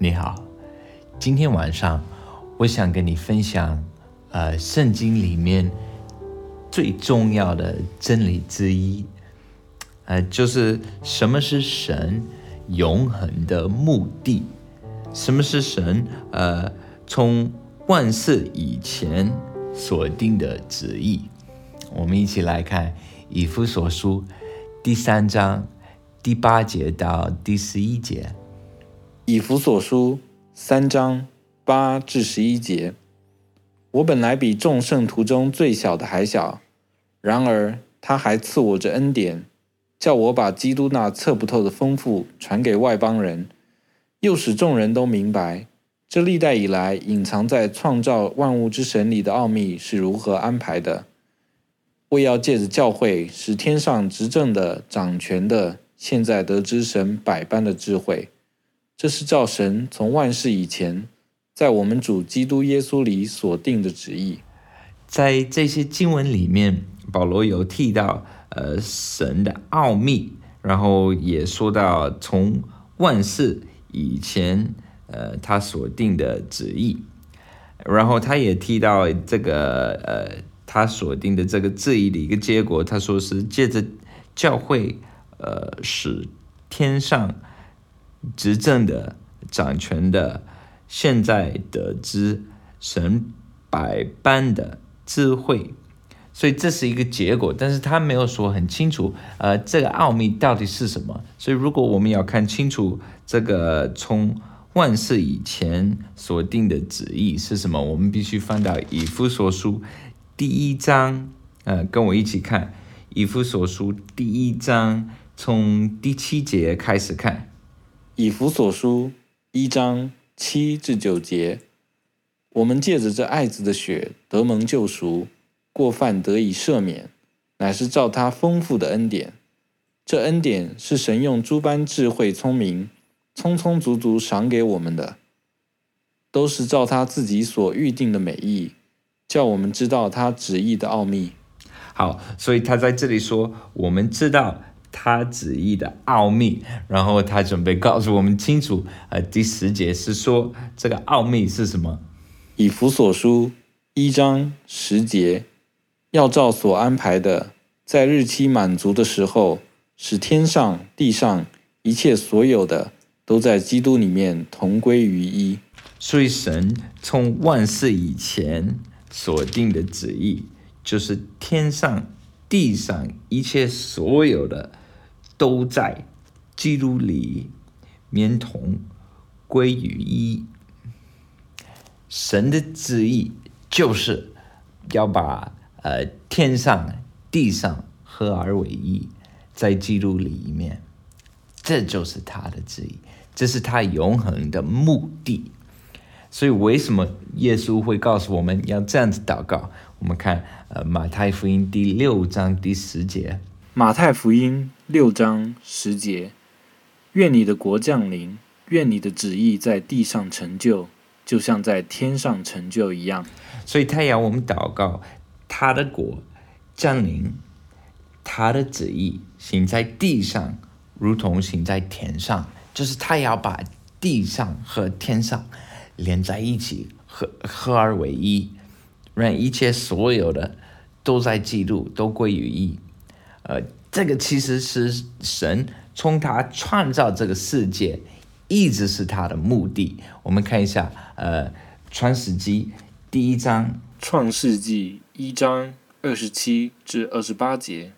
你好，今天晚上我想跟你分享，呃，圣经里面最重要的真理之一，呃，就是什么是神永恒的目的，什么是神呃从万事以前所定的旨意。我们一起来看以弗所书第三章第八节到第十一节。以弗所书三章八至十一节，我本来比众圣徒中最小的还小，然而他还赐我这恩典，叫我把基督那测不透的丰富传给外邦人，又使众人都明白，这历代以来隐藏在创造万物之神里的奥秘是如何安排的，为要借着教会，使天上执政的、掌权的，现在得知神百般的智慧。这是照神从万事以前，在我们主基督耶稣里所定的旨意。在这些经文里面，保罗有提到呃神的奥秘，然后也说到从万事以前呃他所定的旨意，然后他也提到这个呃他所定的这个旨意的一个结果，他说是借着教会呃使天上。执政的、掌权的，现在得知神百般的智慧，所以这是一个结果，但是他没有说很清楚，呃，这个奥秘到底是什么？所以如果我们要看清楚这个从万事以前所定的旨意是什么，我们必须翻到以夫所书第一章，呃，跟我一起看以夫所书第一章，从第七节开始看。以弗所书一章七至九节，我们借着这爱子的血得蒙救赎，过犯得以赦免，乃是照他丰富的恩典。这恩典是神用诸般智慧聪明，充充足足赏给我们的，都是照他自己所预定的美意，叫我们知道他旨意的奥秘。好，所以他在这里说，我们知道。他旨意的奥秘，然后他准备告诉我们清楚。呃，第十节是说这个奥秘是什么？以弗所书一章十节，要照所安排的，在日期满足的时候，使天上地上一切所有的，都在基督里面同归于一。所以神从万事以前所定的旨意，就是天上地上一切所有的。都在基督里面同归于一。神的旨意就是要把呃天上地上合而为一，在基督里面，这就是他的旨意，这是他永恒的目的。所以，为什么耶稣会告诉我们要这样子祷告？我们看呃马太福音第六章第十节。马太福音六章十节：愿你的国降临，愿你的旨意在地上成就，就像在天上成就一样。所以，太阳我们祷告，他的国降临，他的旨意行在地上，如同行在天上。就是他要把地上和天上连在一起，合合而为一，让一切所有的都在记录，都归于一。呃，这个其实是神从他创造这个世界，一直是他的目的。我们看一下，呃，《创世纪》第一章，《创世纪》一章二十七至二十八节，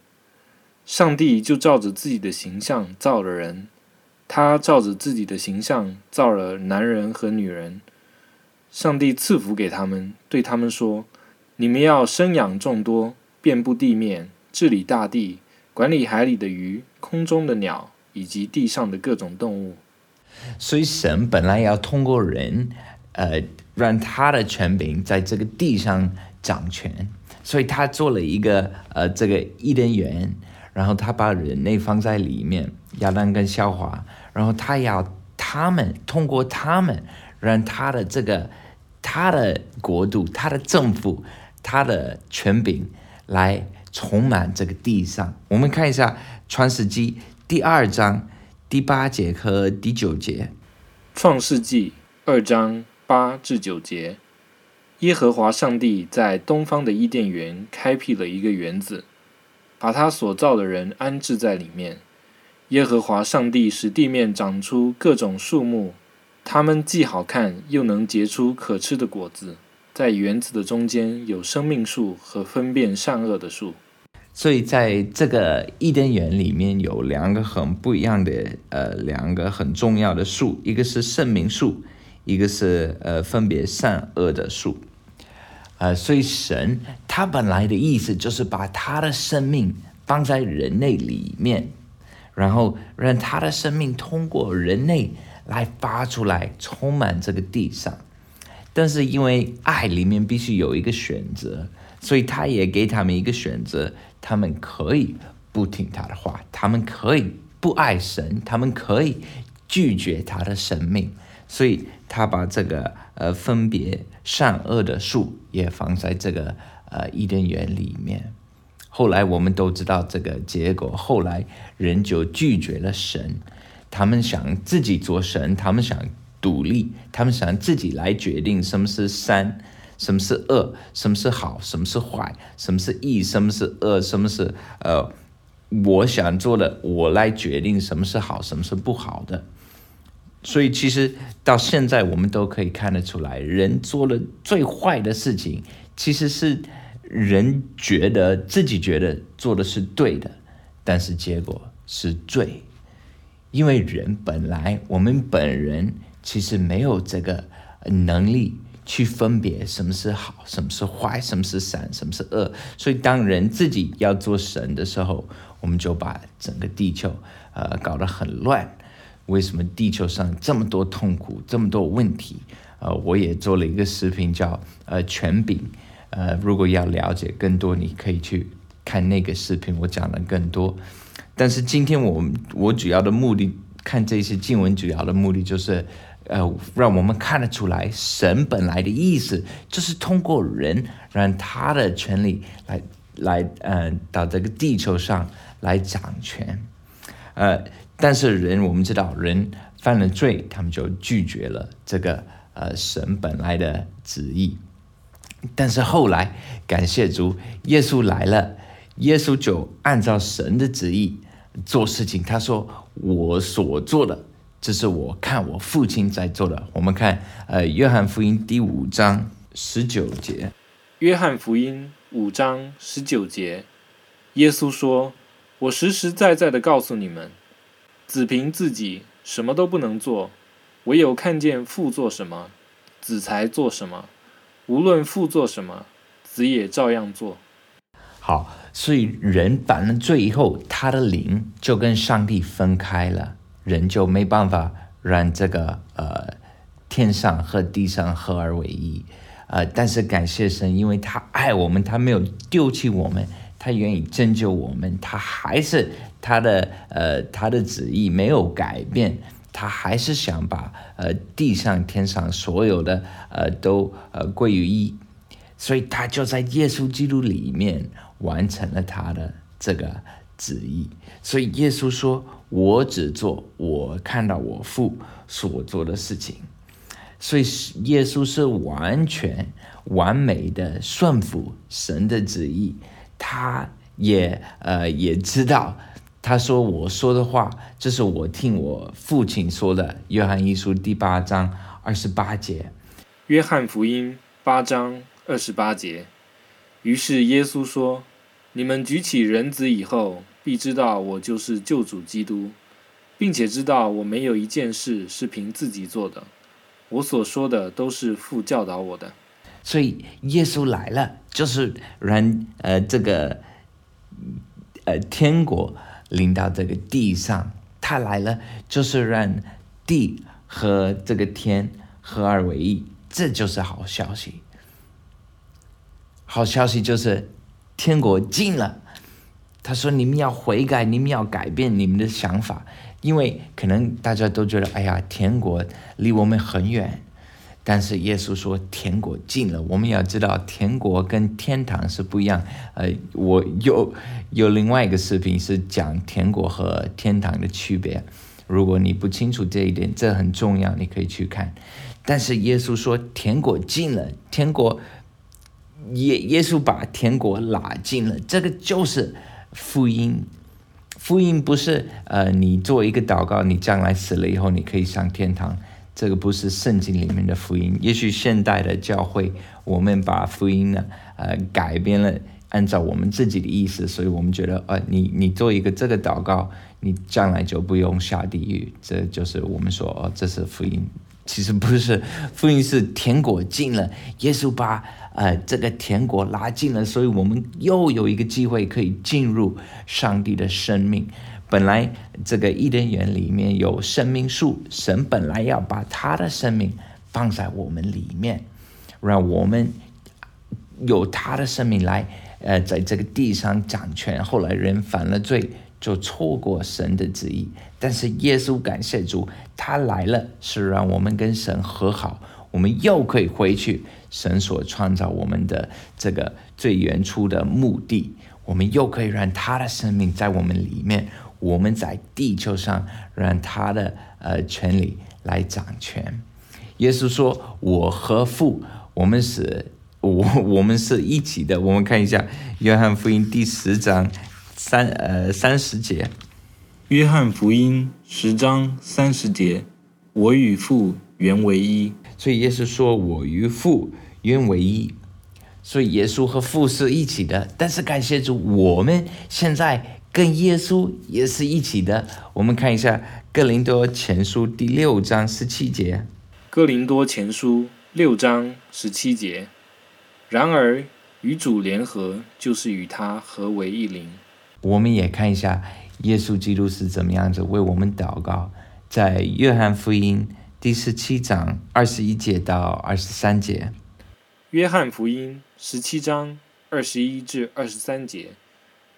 上帝就照着自己的形象造了人，他照着自己的形象造了男人和女人。上帝赐福给他们，对他们说：“你们要生养众多，遍布地面。”治理大地，管理海里的鱼、空中的鸟以及地上的各种动物。所以神本来要通过人，呃，让他的权柄在这个地上掌权。所以他做了一个呃这个伊甸园，然后他把人类放在里面，亚当跟夏娃，然后他要他们通过他们，让他的这个他的国度、他的政府、他的权柄来。充满这个地上，我们看一下《创世纪》第二章第八节和第九节。创世纪二章八至九节，耶和华上帝在东方的伊甸园开辟了一个园子，把他所造的人安置在里面。耶和华上帝使地面长出各种树木，它们既好看，又能结出可吃的果子。在园子的中间有生命树和分辨善恶的树。所以在这个伊甸园里面有两个很不一样的，呃，两个很重要的树，一个是生命树，一个是呃分别善恶的树。呃，所以神他本来的意思就是把他的生命放在人类里面。然后让他的生命通过人类来发出来，充满这个地上。但是因为爱里面必须有一个选择，所以他也给他们一个选择：他们可以不听他的话，他们可以不爱神，他们可以拒绝他的生命。所以他把这个呃分别善恶的树也放在这个呃伊甸园里面。后来我们都知道这个结果。后来人就拒绝了神，他们想自己做神，他们想独立，他们想自己来决定什么是善，什么是恶，什么是好，什么是坏，什么是义，什么是恶，什么是呃，我想做的，我来决定什么是好，什么是不好的。所以其实到现在我们都可以看得出来，人做了最坏的事情，其实是。人觉得自己觉得做的是对的，但是结果是罪，因为人本来我们本人其实没有这个能力去分别什么是好，什么是坏，什么是善，什么是恶。所以当人自己要做神的时候，我们就把整个地球呃搞得很乱。为什么地球上这么多痛苦，这么多问题？呃，我也做了一个视频叫呃权柄。呃，如果要了解更多，你可以去看那个视频，我讲了更多。但是今天我我主要的目的看这些经文，主要的目的就是，呃，让我们看得出来，神本来的意思就是通过人，让他的权利来来，呃，到这个地球上来掌权。呃，但是人我们知道，人犯了罪，他们就拒绝了这个呃神本来的旨意。但是后来，感谢主，耶稣来了，耶稣就按照神的旨意做事情。他说：“我所做的，这是我看我父亲在做的。”我们看，呃，约翰福音第五章十九节。约翰福音五章十九节，耶稣说：“我实实在在的告诉你们，子凭自己什么都不能做，唯有看见父做什么，子才做什么。”无论父做什么，子也照样做。好，所以人犯了罪以后，他的灵就跟上帝分开了，人就没办法让这个呃天上和地上合而为一。呃，但是感谢神，因为他爱我们，他没有丢弃我们，他愿意拯救我们，他还是他的呃他的旨意没有改变。他还是想把呃地上天上所有的呃都呃归于一，所以他就在耶稣基督里面完成了他的这个旨意。所以耶稣说：“我只做我看到我父所做的事情。”所以耶稣是完全完美的顺服神的旨意，他也呃也知道。他说：“我说的话，这是我听我父亲说的。”约翰一书第八章二十八节。约翰福音八章二十八节。于是耶稣说：“你们举起人子以后，必知道我就是救主基督，并且知道我没有一件事是凭自己做的，我所说的都是父教导我的。”所以耶稣来了，就是让呃这个呃天国。临到这个地上，他来了，就是让地和这个天合二为一，这就是好消息。好消息就是天国近了。他说：“你们要悔改，你们要改变你们的想法，因为可能大家都觉得，哎呀，天国离我们很远。”但是耶稣说天国近了，我们要知道天国跟天堂是不一样。呃，我有有另外一个视频是讲天国和天堂的区别。如果你不清楚这一点，这很重要，你可以去看。但是耶稣说，天国近了，天国耶耶稣把天国拉近了，这个就是福音。福音不是呃，你做一个祷告，你将来死了以后你可以上天堂，这个不是圣经里面的福音。也许现代的教会，我们把福音呢呃改变了，按照我们自己的意思，所以我们觉得呃，你你做一个这个祷告，你将来就不用下地狱，这就是我们说哦，这是福音。其实不是，福音是天国进了，耶稣把呃这个天国拉近了，所以我们又有一个机会可以进入上帝的生命。本来这个伊甸园里面有生命树，神本来要把他的生命放在我们里面，让我们有他的生命来呃在这个地上掌权。后来人犯了罪。就错过神的旨意，但是耶稣感谢主，他来了是让我们跟神和好，我们又可以回去神所创造我们的这个最原初的目的，我们又可以让他的生命在我们里面，我们在地球上让他的呃权利来掌权。耶稣说：“我和父，我们是，我我们是一起的。”我们看一下约翰福音第十章。三呃三十节，约翰福音十章三十节，我与父原为一。所以耶稣说我与父原为一，所以耶稣和父是一起的。但是感谢主，我们现在跟耶稣也是一起的。我们看一下哥林多前书第六章十七节，哥林多前书六章十七节。然而与主联合，就是与他合为一灵。我们也看一下耶稣基督是怎么样子为我们祷告，在约翰福音第十七章二十一节到二十三节。约翰福音十七章二十一至二十三节，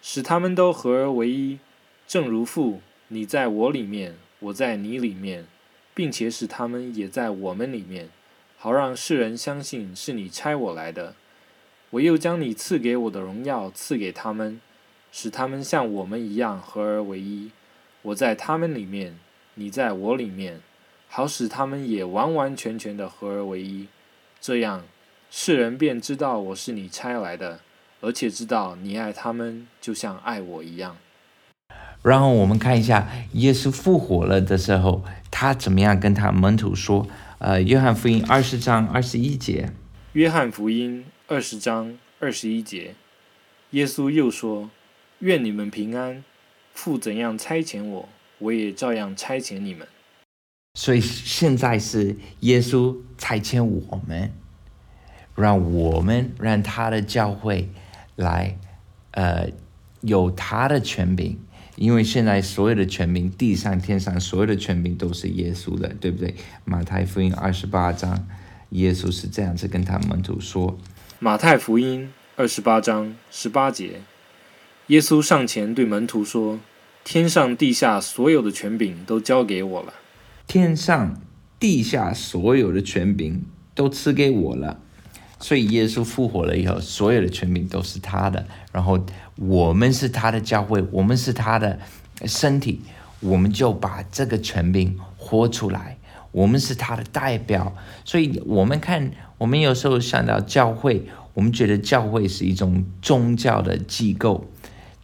使他们都合而为一，正如父你在我里面，我在你里面，并且使他们也在我们里面，好让世人相信是你差我来的。我又将你赐给我的荣耀赐给他们。使他们像我们一样合而为一，我在他们里面，你在我里面，好使他们也完完全全的合而为一。这样，世人便知道我是你差来的，而且知道你爱他们，就像爱我一样。然后我们看一下耶稣复活了的时候，他怎么样跟他门徒说？呃，约翰福音二十章二十一节。约翰福音二十章二十一节，耶稣又说。愿你们平安。父怎样差遣我，我也照样差遣你们。所以现在是耶稣差遣我们，让我们让他的教会来，呃，有他的权柄。因为现在所有的权柄，地上天上所有的权柄都是耶稣的，对不对？马太福音二十八章，耶稣是这样子跟他门徒说。马太福音二十八章十八节。耶稣上前对门徒说：“天上地下所有的权柄都交给我了。天上地下所有的权柄都赐给我了。所以耶稣复活了以后，所有的权柄都是他的。然后我们是他的教会，我们是他的身体，我们就把这个权柄活出来。我们是他的代表。所以我们看，我们有时候想到教会，我们觉得教会是一种宗教的机构。”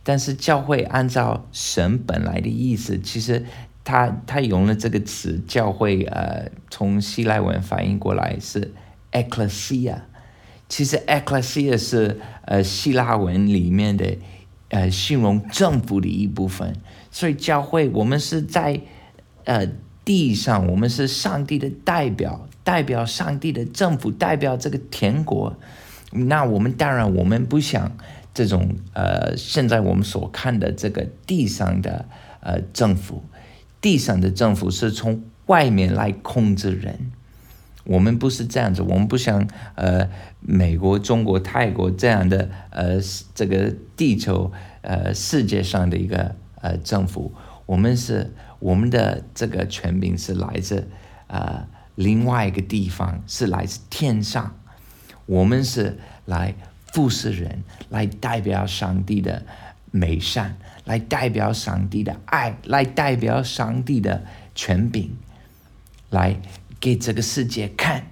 但是教会按照神本来的意思，其实他他用了这个词，教会呃，从希腊文翻译过来是 ecclesia。其实 ecclesia 是呃希腊文里面的呃形容政府的一部分。所以教会我们是在呃地上，我们是上帝的代表，代表上帝的政府，代表这个天国。那我们当然我们不想。这种呃，现在我们所看的这个地上的呃政府，地上的政府是从外面来控制人。我们不是这样子，我们不像呃美国、中国、泰国这样的呃这个地球呃世界上的一个呃政府。我们是我们的这个权柄是来自呃另外一个地方，是来自天上。我们是来。服侍人来代表上帝的美善，来代表上帝的爱，来代表上帝的权柄，来给这个世界看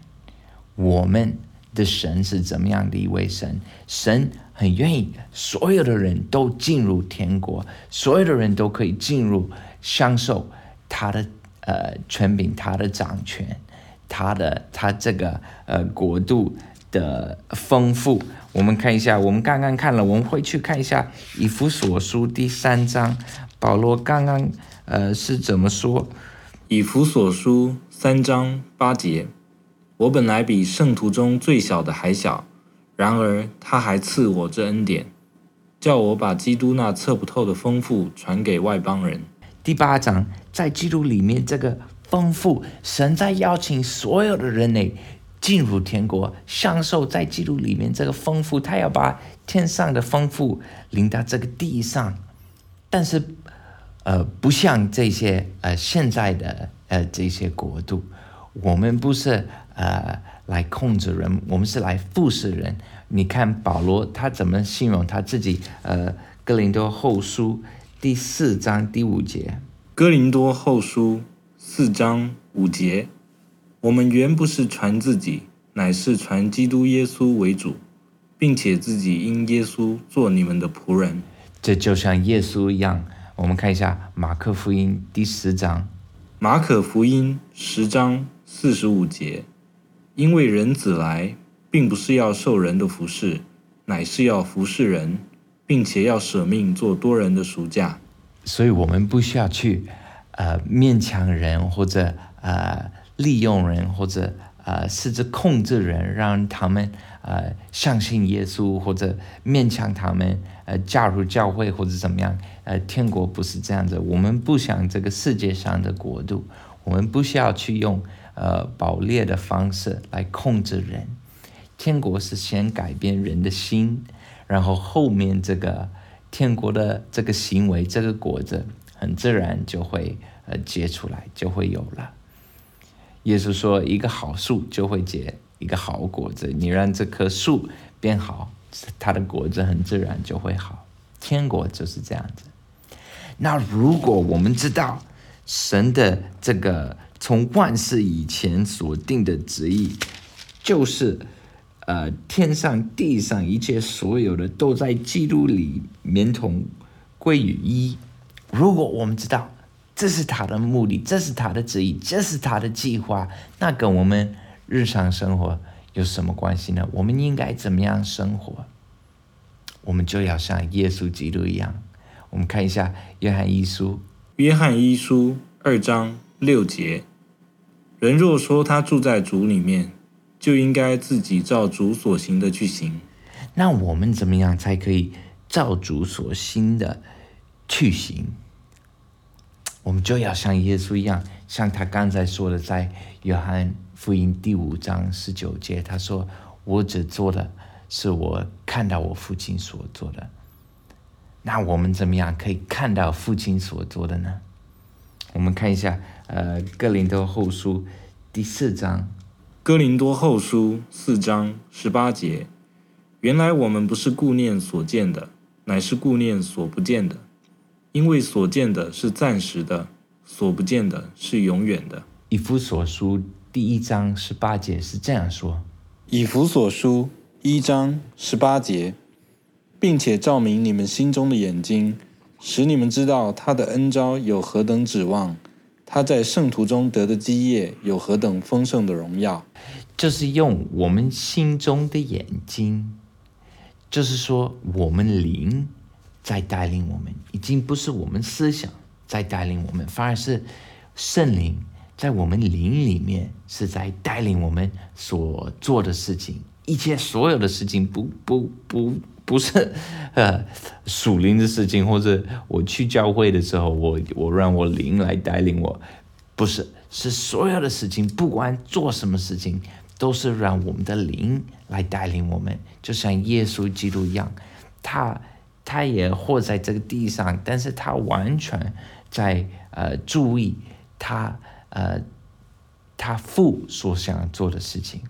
我们的神是怎么样的一位神。神很愿意所有的人都进入天国，所有的人都可以进入享受他的呃权柄，他的掌权，他的他这个呃国度的丰富。我们看一下，我们刚刚看了，我们会去看一下以弗所书第三章，保罗刚刚呃是怎么说？以弗所书三章八节，我本来比圣徒中最小的还小，然而他还赐我这恩典，叫我把基督那测不透的丰富传给外邦人。第八章在基督里面这个丰富，神在邀请所有的人类。进入天国，享受在基督里面这个丰富，他要把天上的丰富领到这个地上，但是，呃，不像这些呃现在的呃这些国度，我们不是呃来控制人，我们是来服侍人。你看保罗他怎么形容他自己？呃，哥林多后书第四章第五节，哥林多后书四章五节。我们原不是传自己，乃是传基督耶稣为主，并且自己因耶稣做你们的仆人。这就像耶稣一样。我们看一下马可福音第十章。马可福音十章四十五节：因为人子来，并不是要受人的服侍，乃是要服侍人，并且要舍命做多人的赎价。所以，我们不需要去呃勉强人，或者呃。利用人或者呃，甚至控制人，让他们呃相信耶稣，或者勉强他们呃加入教会或者怎么样？呃，天国不是这样子。我们不想这个世界上的国度，我们不需要去用呃暴烈的方式来控制人。天国是先改变人的心，然后后面这个天国的这个行为，这个果子很自然就会呃结出来，就会有了。耶稣说：“一个好树就会结一个好果子。你让这棵树变好，它的果子很自然就会好。天国就是这样子。那如果我们知道神的这个从万事以前所定的旨意，就是呃天上地上一切所有的都在基督里面同归于一。如果我们知道。”这是他的目的，这是他的旨意，这是他的计划。那跟我们日常生活有什么关系呢？我们应该怎么样生活？我们就要像耶稣基督一样。我们看一下约翰一书，约翰一书二章六节：人若说他住在主里面，就应该自己照主所行的去行。那我们怎么样才可以照主所行的去行？我们就要像耶稣一样，像他刚才说的，在约翰福音第五章十九节，他说：“我只做的是我看到我父亲所做的。”那我们怎么样可以看到父亲所做的呢？我们看一下，呃，《哥林多后书》第四章，《哥林多后书》四章十八节：“原来我们不是顾念所见的，乃是顾念所不见的。”因为所见的是暂时的，所不见的是永远的。以弗所书第一章十八节是这样说：以弗所书一章十八节，并且照明你们心中的眼睛，使你们知道他的恩招有何等指望，他在圣徒中得的基业有何等丰盛的荣耀。就是用我们心中的眼睛，就是说我们灵。在带领我们，已经不是我们思想在带领我们，反而是圣灵在我们灵里面是在带领我们所做的事情。一切所有的事情，不不不不是呃属灵的事情，或者我去教会的时候，我我让我灵来带领我，不是，是所有的事情，不管做什么事情，都是让我们的灵来带领我们，就像耶稣基督一样，他。他也活在这个地上，但是他完全在呃注意他呃他父所想做的事情，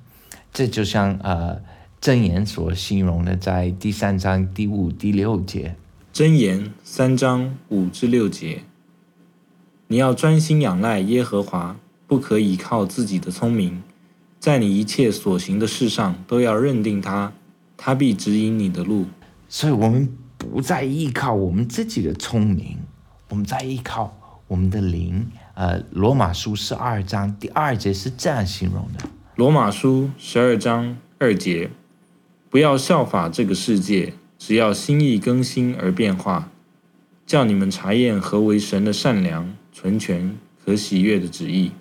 这就像呃箴言所形容的，在第三章第五、第六节，箴言三章五至六节，你要专心仰赖耶和华，不可倚靠自己的聪明，在你一切所行的事上都要认定他，他必指引你的路。所以，我们不再依靠我们自己的聪明，我们在依靠我们的灵。呃，罗马书十二章第二节是这样形容的：罗马书十二章二节，不要效法这个世界，只要心意更新而变化，叫你们查验何为神的善良、纯全、和喜悦的旨意。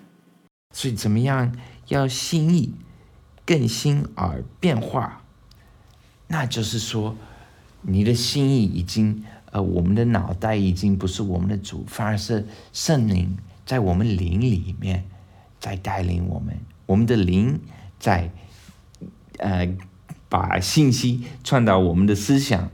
所以，怎么样要心意更新而变化？那就是说，你的心意已经，呃，我们的脑袋已经不是我们的主，反而是圣灵。在我们灵里面，在带领我们，我们的灵在，呃，把信息传到我们的思想，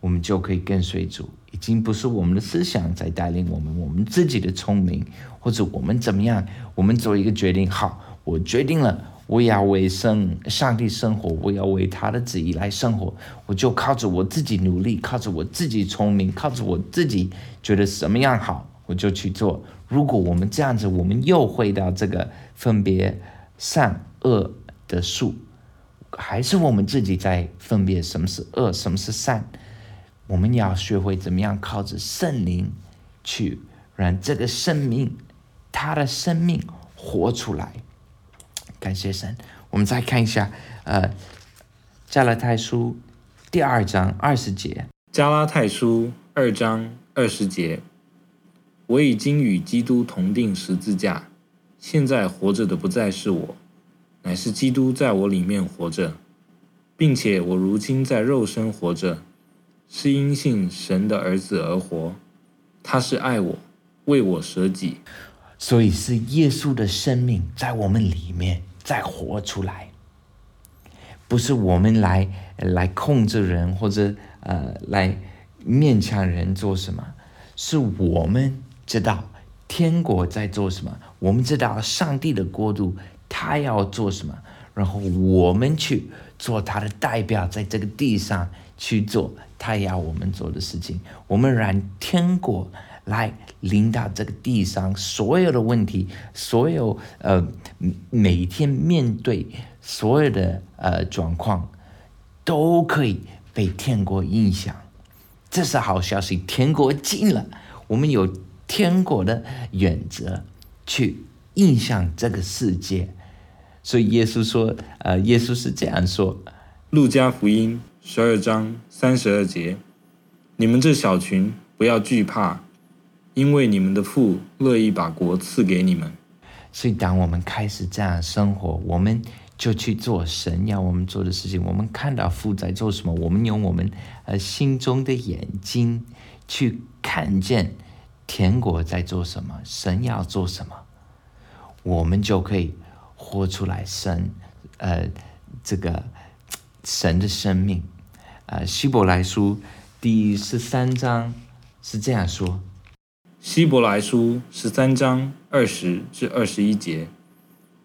我们就可以跟随主。已经不是我们的思想在带领我们，我们自己的聪明或者我们怎么样，我们做一个决定。好，我决定了，我要为生上帝生活，我要为他的旨意来生活，我就靠着我自己努力，靠着我自己聪明，靠着我自己觉得什么样好，我就去做。如果我们这样子，我们又回到这个分别善恶的数，还是我们自己在分别什么是恶，什么是善？我们要学会怎么样靠着圣灵去让这个生命，他的生命活出来。感谢神。我们再看一下，呃，加拉太书第二章二十节。加拉太书二章二十节。我已经与基督同定十字架，现在活着的不再是我，乃是基督在我里面活着，并且我如今在肉身活着，是因信神的儿子而活。他是爱我，为我舍己，所以是耶稣的生命在我们里面再活出来，不是我们来来控制人或者呃来勉强人做什么，是我们。知道天国在做什么，我们知道上帝的国度他要做什么，然后我们去做他的代表，在这个地上去做他要我们做的事情。我们让天国来领导这个地上所有的问题，所有呃每天面对所有的呃状况，都可以被天国影响。这是好消息，天国近了，我们有。天国的原则去影响这个世界，所以耶稣说：“呃，耶稣是这样说，《路加福音》十二章三十二节，你们这小群不要惧怕，因为你们的父乐意把国赐给你们。”所以，当我们开始这样生活，我们就去做神要我们做的事情。我们看到父在做什么，我们用我们呃心中的眼睛去看见。天国在做什么？神要做什么？我们就可以活出来神，呃，这个神的生命。呃，希伯来书第十三章是这样说：希伯来书十三章二十至二十一节，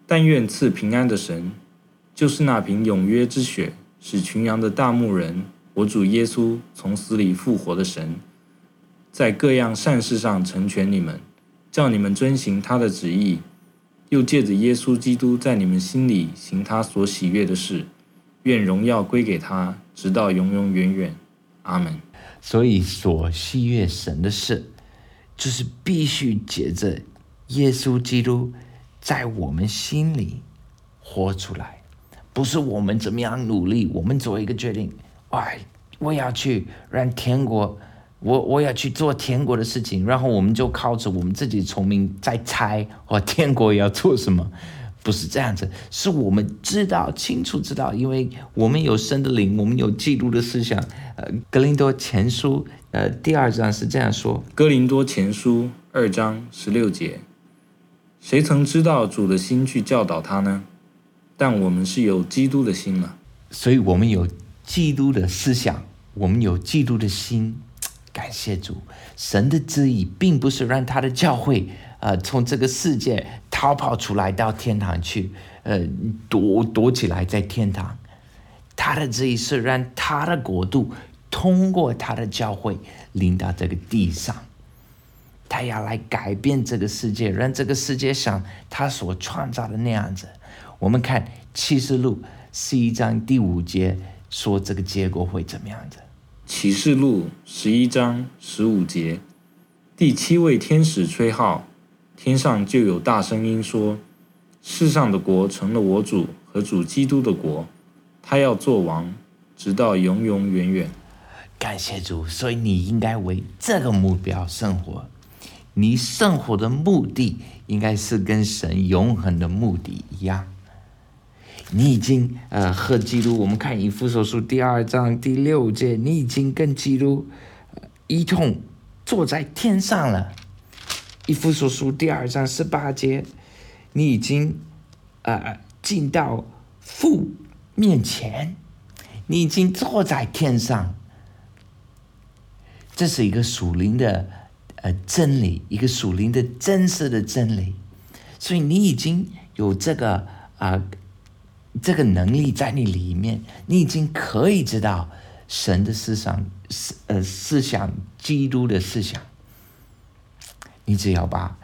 但愿赐平安的神，就是那瓶永约之血，使群羊的大牧人，我主耶稣从死里复活的神。在各样善事上成全你们，叫你们遵行他的旨意，又借着耶稣基督在你们心里行他所喜悦的事，愿荣耀归给他，直到永永远远。阿门。所以，所喜悦神的事，就是必须借着耶稣基督在我们心里活出来，不是我们怎么样努力，我们做一个决定，哎，我要去让天国。我我要去做天国的事情，然后我们就靠着我们自己聪明在猜，哦，天国要做什么？不是这样子，是我们知道清楚知道，因为我们有神的灵，我们有基督的思想。呃，格林多前书呃第二章是这样说：格林多前书二章十六节，谁曾知道主的心去教导他呢？但我们是有基督的心了，所以我们有基督的思想，我们有基督的心。感谢主，神的旨意并不是让他的教会，呃，从这个世界逃跑出来到天堂去，呃，躲躲起来在天堂。他的旨意是让他的国度通过他的教会临到这个地上，他要来改变这个世界，让这个世界像他所创造的那样子。我们看启示录十一章第五节说这个结果会怎么样子？启示录十一章十五节，第七位天使吹号，天上就有大声音说：“世上的国成了我主和主基督的国，他要做王，直到永永远远。”感谢主，所以你应该为这个目标生活。你生活的目的应该是跟神永恒的目的一样。你已经呃和基督，我们看以弗所书第二章第六节，你已经跟基督一同坐在天上了。以弗所书第二章十八节，你已经呃进到父面前，你已经坐在天上。这是一个属灵的呃真理，一个属灵的真实的真理，所以你已经有这个啊这个能力在你里面，你已经可以知道神的思想思呃思想，基督的思想。你只要把，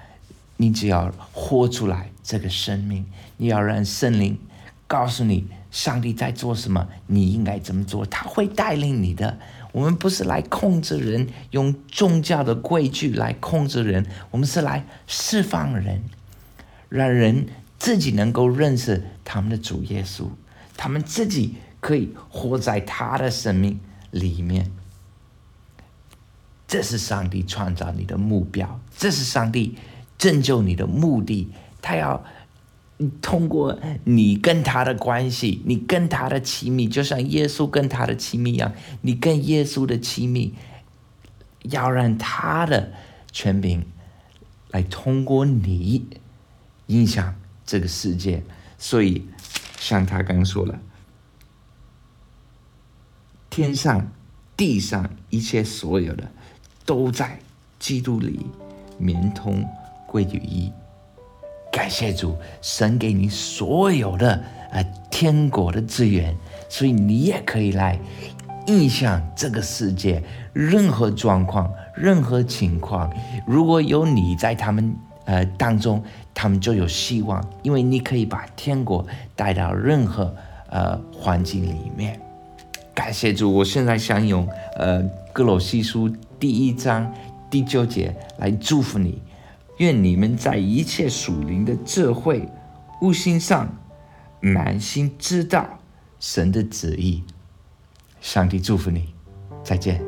你只要活出来这个生命，你要让圣灵告诉你上帝在做什么，你应该怎么做，他会带领你的。我们不是来控制人，用宗教的规矩来控制人，我们是来释放人，让人自己能够认识他们的主耶稣，他们自己可以活在他的生命里面。这是上帝创造你的目标，这是上帝拯救你的目的，他要。通过你跟他的关系，你跟他的亲密，就像耶稣跟他的亲密一样，你跟耶稣的亲密，要让他的权柄来通过你影响这个世界。所以，像他刚说了，天上、地上一切所有的，都在基督里，连通归于一。感谢主，神给你所有的呃天国的资源，所以你也可以来影响这个世界。任何状况、任何情况，如果有你在他们呃当中，他们就有希望，因为你可以把天国带到任何呃环境里面。感谢主，我现在想用呃哥罗西书第一章第九节来祝福你。愿你们在一切属灵的智慧、悟性上，满心知道神的旨意。上帝祝福你，再见。